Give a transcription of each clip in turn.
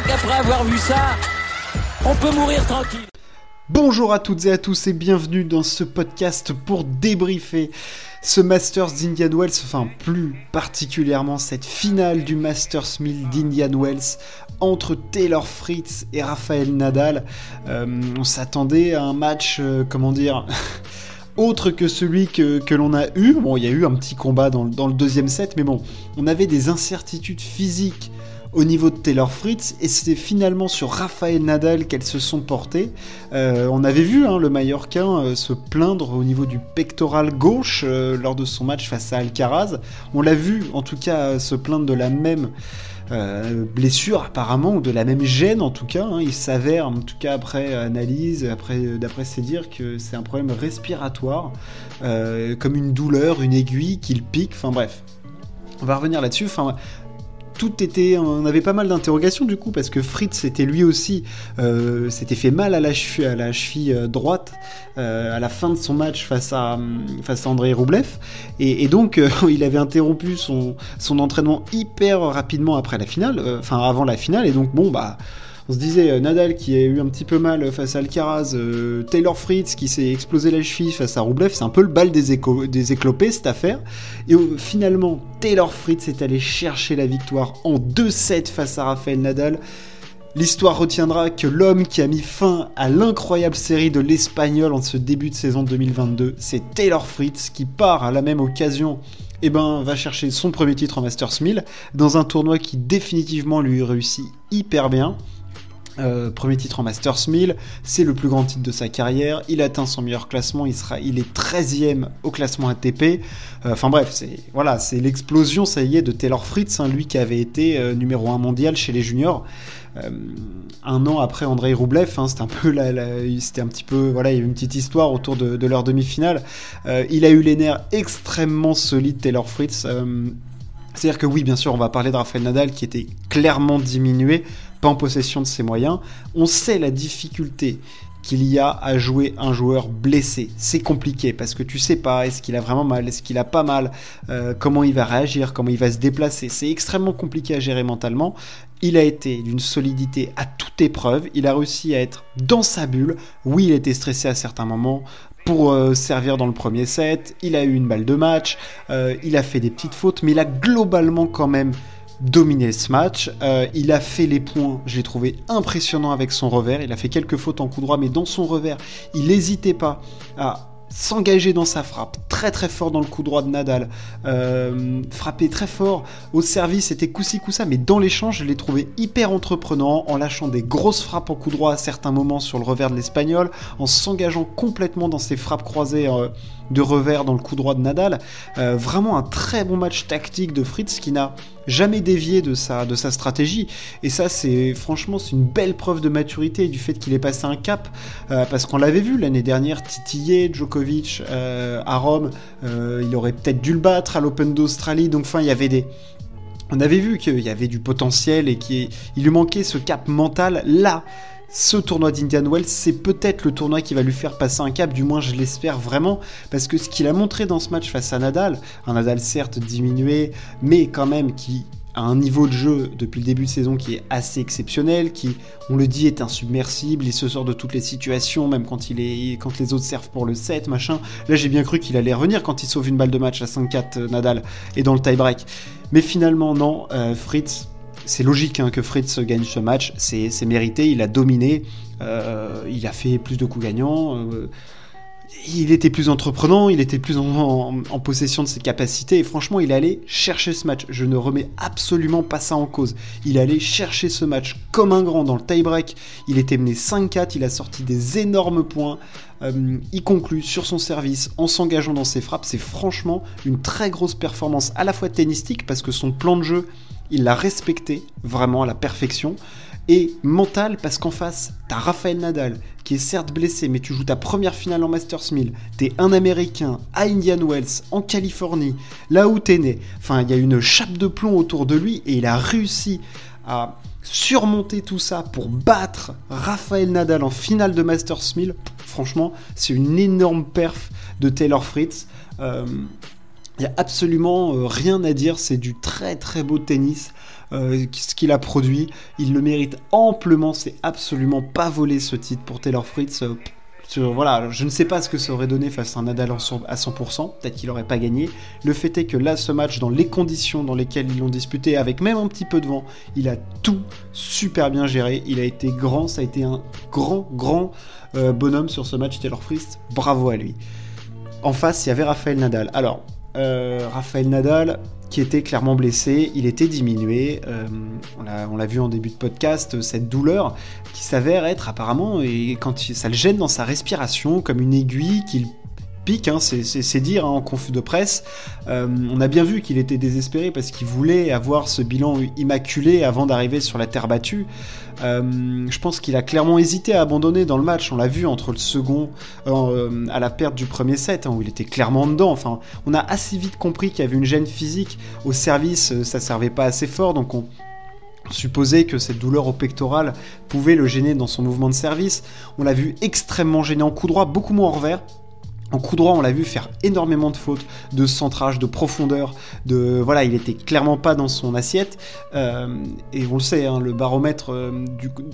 crois qu'après avoir vu ça, on peut mourir tranquille. Bonjour à toutes et à tous et bienvenue dans ce podcast pour débriefer ce Masters d'Indian Wells, enfin plus particulièrement cette finale du Masters 1000 d'Indian Wells entre Taylor Fritz et Rafael Nadal. Euh, on s'attendait à un match, euh, comment dire autre que celui que, l'on a eu. Bon, il y a eu un petit combat dans, dans, le deuxième set, mais bon, on avait des incertitudes physiques au niveau de Taylor Fritz et c'est finalement sur Rafael Nadal qu'elles se sont portées. Euh, on avait vu hein, le Mallorquin euh, se plaindre au niveau du pectoral gauche euh, lors de son match face à Alcaraz. On l'a vu en tout cas se plaindre de la même blessure apparemment ou de la même gêne en tout cas. Hein. Il s'avère en tout cas après analyse, après d'après ses dires que c'est un problème respiratoire, comme une douleur, une aiguille qui le pique. Enfin bref. On va revenir là-dessus. Tout était, on avait pas mal d'interrogations du coup parce que Fritz était lui aussi, euh, s'était fait mal à la cheville, euh, droite euh, à la fin de son match face à Andrei Roublev et, donc il avait interrompu son son entraînement hyper rapidement après la finale, enfin avant la finale. Et donc bon bah on se disait euh, Nadal qui a eu un petit peu mal face à Alcaraz, euh, Taylor Fritz qui s'est explosé la cheville face à Roublev, c'est un peu le bal des, éclopés cette affaire. Et finalement, Taylor Fritz est allé chercher la victoire en 2-7 face à Rafael Nadal. L'histoire retiendra que l'homme qui a mis fin à l'incroyable série de l'Espagnol en ce début de saison 2022, c'est Taylor Fritz qui part à la même occasion eh ben, va chercher son premier titre en Masters 1000 dans un tournoi qui définitivement lui réussit hyper bien. Euh, premier titre en Masters 1000, c'est le plus grand titre de sa carrière, il atteint son meilleur classement, il, sera, il est 13e au classement ATP. Euh, enfin bref, c'est voilà, c'est l'explosion, ça y est, de Taylor Fritz, hein, lui qui avait été euh, numéro 1 mondial chez les juniors. un an après Andrei Roublev, hein, c'était un peu c'était un petit peu voilà, il y a eu une petite histoire autour de, de leur demi-finale. il a eu les nerfs extrêmement solides Taylor Fritz. c'est-à-dire que oui, bien sûr, on va parler de Rafael Nadal qui était clairement diminué pas en possession de ses moyens. On sait la difficulté qu'il y a à jouer un joueur blessé. C'est compliqué parce que tu sais pas est-ce qu'il a vraiment mal, est-ce qu'il a pas mal, euh, comment il va réagir, comment il va se déplacer. C'est extrêmement compliqué à gérer mentalement. Il a été d'une solidité à toute épreuve. Il a réussi à être dans sa bulle. Oui, il était stressé à certains moments pour euh, servir dans le premier set. Il a eu une balle de match. Euh, il a fait des petites fautes, mais il a globalement quand même dominé ce match. Euh, il a fait les points, je l'ai trouvé impressionnant avec son revers. Il a fait quelques fautes en coup droit, mais dans son revers, il n'hésitait pas à s'engager dans sa frappe, très très fort dans le coup droit de Nadal, euh, frapper très fort au service, c'était coup-ci coup-ça, mais dans l'échange, je l'ai trouvé hyper entreprenant, en lâchant des grosses frappes en coup droit à certains moments sur le revers de l'Espagnol, en s'engageant complètement dans ses frappes croisées euh, de revers dans le coup droit de Nadal. Euh, vraiment un très bon match tactique de Fritz qui n'a jamais dévié de sa, de sa stratégie. Et ça, c'est franchement, c'est une belle preuve de maturité du fait qu'il ait passé un cap. Euh, parce qu'on l'avait vu l'année dernière, titiller Djokovic euh, à Rome, il aurait peut-être dû le battre à l'Open d'Australie. Donc, enfin, il y avait des. On avait vu qu'il y avait du potentiel et qu'il lui manquait ce cap mental là ce tournoi d'Indian Wells, c'est peut-être le tournoi qui va lui faire passer un cap, du moins je l'espère vraiment, parce que ce qu'il a montré dans ce match face à Nadal, un Nadal certes diminué, mais quand même qui a un niveau de jeu depuis le début de saison qui est assez exceptionnel, qui, on le dit, est insubmersible, il se sort de toutes les situations, même quand, il est, quand les autres servent pour le 7, machin. Là j'ai bien cru qu'il allait revenir quand il sauve une balle de match à 5-4 euh, Nadal et dans le tie-break. Mais finalement non, euh, Fritz c'est logique hein, que Fritz gagne ce match, c'est mérité, il a dominé, euh, il a fait plus de coups gagnants, euh, il était plus entreprenant, il était plus en, possession de ses capacités, et franchement, il allait chercher ce match. Je ne remets absolument pas ça en cause. Il allait chercher ce match comme un grand dans le tie-break. Il était mené 5-4, il a sorti des énormes points. Euh, il conclut sur son service en s'engageant dans ses frappes. C'est franchement une très grosse performance à la fois tennistique parce que son plan de jeu il l'a respecté vraiment à la perfection. Et mental, parce qu'en face, t'as Rafael Nadal, qui est certes blessé, mais tu joues ta première finale en Masters 1000. T'es un Américain à Indian Wells, en Californie, là où t'es né. Enfin, il y a une chape de plomb autour de lui, et il a réussi à surmonter tout ça pour battre Rafael Nadal en finale de Masters 1000. Franchement, c'est une énorme perf de Taylor Fritz. Euh, il n'y a absolument euh, rien à dire, c'est du très très beau tennis. ce qu'il a produit. Il le mérite amplement. C'est absolument pas volé ce titre pour Taylor Fritz voilà, je ne sais pas ce que ça aurait donné face à un Nadal à 100%, peut-être qu'il n'aurait pas gagné. Le fait est que là, ce match, dans les conditions dans lesquelles ils l'ont disputé, avec même un petit peu de vent, il a tout super bien géré. Il a été grand, ça a été un grand, grand euh, bonhomme sur ce match, Taylor Fritz. Bravo à lui. En face, il y avait Raphaël Nadal. Alors, euh, Raphaël Nadal, qui était clairement blessé, il était diminué. Euh, on l'a vu en début de podcast, cette douleur qui s'avère être apparemment, et quand ça le gêne dans sa respiration, comme une aiguille qu'il pique, hein, c'est dire hein, en confus de presse. Euh, on a bien vu qu'il était désespéré parce qu'il voulait avoir ce bilan immaculé avant d'arriver sur la terre battue. Euh, je pense qu'il a clairement hésité à abandonner dans le match. On l'a vu entre le second euh, à la perte du premier set, hein, où il était clairement dedans. Enfin, on a assez vite compris qu'il y avait une gêne physique au service. ça servait pas assez fort, donc on, supposait que cette douleur au pectoral pouvait le gêner dans son mouvement de service. On l'a vu extrêmement gêné en coup droit, beaucoup moins en revers. En coup droit, on l'a vu faire énormément de fautes, de centrage, de profondeur, de voilà, il était clairement pas dans son assiette. Euh, et on le sait, hein, le baromètre euh,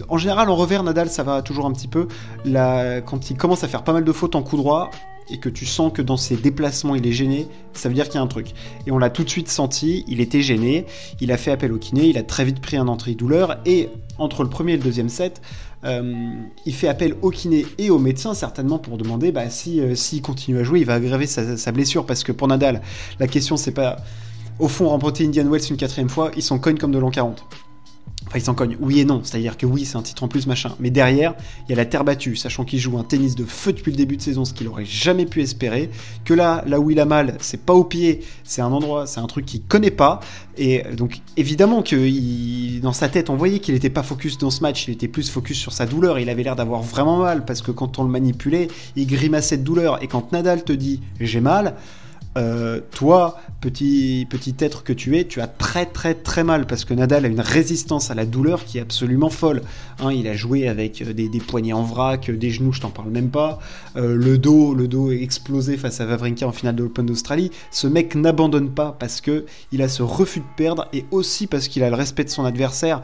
en général en revers, Nadal, ça va toujours un petit peu. Quand il commence à faire pas mal de fautes en coup droit, et que tu sens que dans ses déplacements il est gêné, ça veut dire qu'il y a un truc. Et on l'a tout de suite senti, il était gêné, il a fait appel au kiné, il a très vite pris un entrée-douleur, et entre le premier et le deuxième set, euh, il fait appel au kiné et au médecin certainement pour demander bah, si euh, s'il continue à jouer, il va aggraver sa, blessure, parce que pour Nadal, la question c'est pas au fond remporter Indian Wells une quatrième fois, ils sont cogne comme de l'an 40. Il s'en cogne, oui et non, c'est-à-dire que oui, c'est un titre en plus, machin. Mais derrière, il y a la terre battue, sachant qu'il joue un tennis de feu depuis le début de saison, ce qu'il aurait jamais pu espérer. Que là, là où il a mal, c'est pas au pied, c'est un endroit, c'est un truc qu'il connaît pas. Et donc, évidemment que dans sa tête, on voyait qu'il n'était pas focus dans ce match, il était plus focus sur sa douleur. Il avait l'air d'avoir vraiment mal, parce que quand on le manipulait, il grimaçait de douleur. Et quand Nadal te dit j'ai mal, euh, toi, petit, petit être que tu es, tu as très très très mal parce que Nadal a une résistance à la douleur qui est absolument folle. Hein, il a joué avec euh, des, poignets en vrac, des genoux, je t'en parle même pas. Euh, le dos, le dos est explosé face à Wawrinka en finale de l'Open d'Australie. Ce mec n'abandonne pas parce que il a ce refus de perdre et aussi parce qu'il a le respect de son adversaire.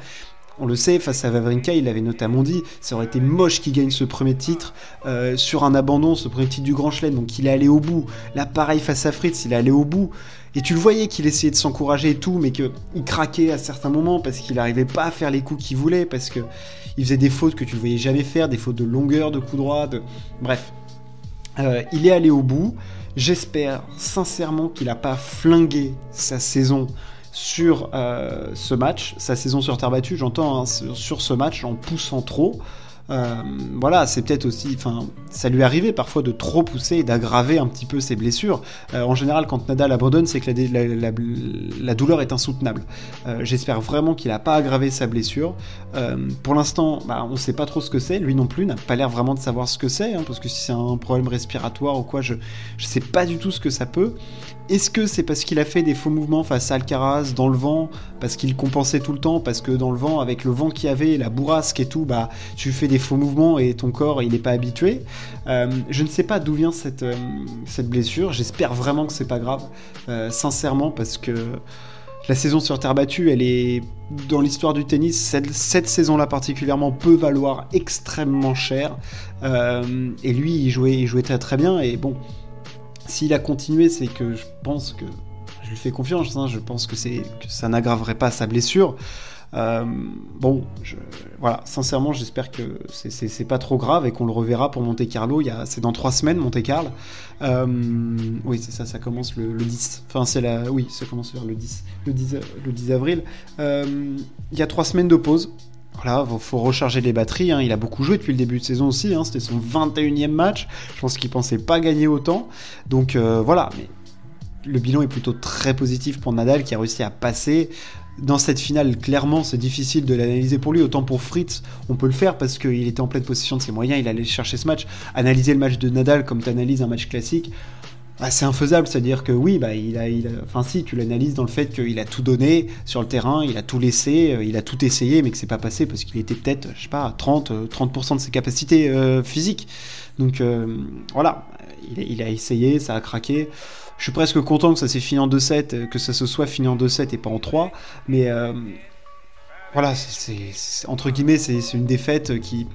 On le sait, face à Wawrinka, il avait notamment dit ça aurait été moche qu'il gagne ce premier titre euh, sur un abandon, ce premier titre du Grand Chelem. Donc il est allé au bout. Là, pareil face à Fritz, il est allé au bout. Et tu le voyais qu'il essayait de s'encourager et tout, mais qu'il craquait à certains moments parce qu'il n'arrivait pas à faire les coups qu'il voulait, parce qu'il faisait des fautes que tu ne voyais jamais faire, des fautes de longueur, de coup droit, de... bref. Euh, il est allé au bout. J'espère sincèrement qu'il n'a pas flingué sa saison sur euh, ce match, sa saison sur terre battue, j'entends, hein, sur ce match en poussant trop. Euh, voilà, c'est peut-être aussi, enfin, ça lui arrivait parfois de trop pousser et d'aggraver un petit peu ses blessures. Euh, en général, quand Nadal abandonne, c'est que la, douleur est insoutenable. J'espère vraiment qu'il n'a pas aggravé sa blessure. pour l'instant, bah, on ne sait pas trop ce que c'est. Lui non plus n'a pas l'air vraiment de savoir ce que c'est, hein, parce que si c'est un problème respiratoire ou quoi, je ne sais pas du tout ce que ça peut. Est-ce que c'est parce qu'il a fait des faux mouvements face à Alcaraz dans le vent, parce qu'il compensait tout le temps, parce que dans le vent, avec le vent qu'il y avait, la bourrasque et tout, bah tu fais des faux mouvements et ton corps il n'est pas habitué. Euh, je ne sais pas d'où vient cette, euh, cette blessure. J'espère vraiment que c'est pas grave, euh, sincèrement, parce que la saison sur terre battue, elle est dans l'histoire du tennis, cette, cette saison-là particulièrement peut valoir extrêmement cher. et lui, il jouait, il jouait très très bien. Et bon, s'il a continué, c'est que je pense que je lui fais confiance. Hein, je pense que, que ça n'aggraverait pas sa blessure. Euh, bon, voilà, sincèrement, j'espère que c'est pas trop grave et qu'on le reverra pour Monte Carlo. C'est dans trois semaines, Monte Carlo. Euh, oui, c'est ça, ça commence le, 10. Enfin, c'est la. Oui, ça commence vers le 10, le 10, le 10 avril. Euh, il y a trois semaines de pause. Voilà, faut recharger les batteries. Hein. Il a beaucoup joué depuis le début de saison aussi. Hein. C'était son 21e match. Je pense qu'il pensait pas gagner autant. Donc voilà. Mais le bilan est plutôt très positif pour Nadal qui a réussi à passer. Dans cette finale, clairement, c'est difficile de l'analyser pour lui. Autant pour Fritz, on peut le faire parce qu'il était en pleine possession de ses moyens. Il allait chercher ce match. Analyser le match de Nadal comme tu analyses un match classique, bah, c'est infaisable, c'est-à-dire que oui, bah, il a, enfin si, tu l'analyses dans le fait qu'il a tout donné sur le terrain, il a tout laissé, euh, il a tout essayé, mais que c'est pas passé parce qu'il était peut-être, je sais pas, à 30, 30% de ses capacités euh, physiques. Donc euh, voilà, il, a essayé, ça a craqué. Je suis presque content que ça s'est fini en 2-7, que ça se soit fini en 2-7 et pas en 3, mais voilà, c'est entre guillemets, c'est une défaite qui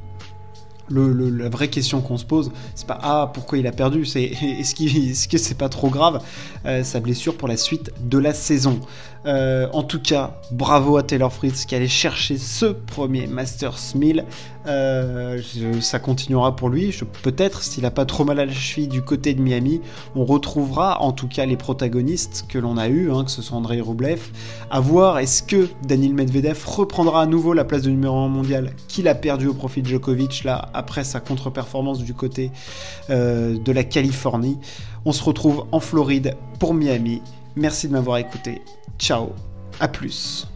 la vraie question qu'on se pose, c'est pas ah pourquoi il a perdu, c'est est-ce est que c'est pas trop grave euh, sa blessure pour la suite de la saison. Euh, en tout cas, bravo à Taylor Fritz qui allait chercher ce premier Masters 1000. Euh, ça continuera pour lui. Peut-être, s'il n'a pas trop mal à la cheville du côté de Miami, on retrouvera en tout cas les protagonistes que l'on a eu, hein, que ce soit Andrei Rublev. À voir, est-ce que Daniel Medvedev reprendra à nouveau la place de numéro 1 mondial qu'il a perdu au profit de Djokovic là après sa contre-performance du côté euh, de la Californie. On se retrouve en Floride pour Miami. Merci de m'avoir écouté. Ciao, à plus.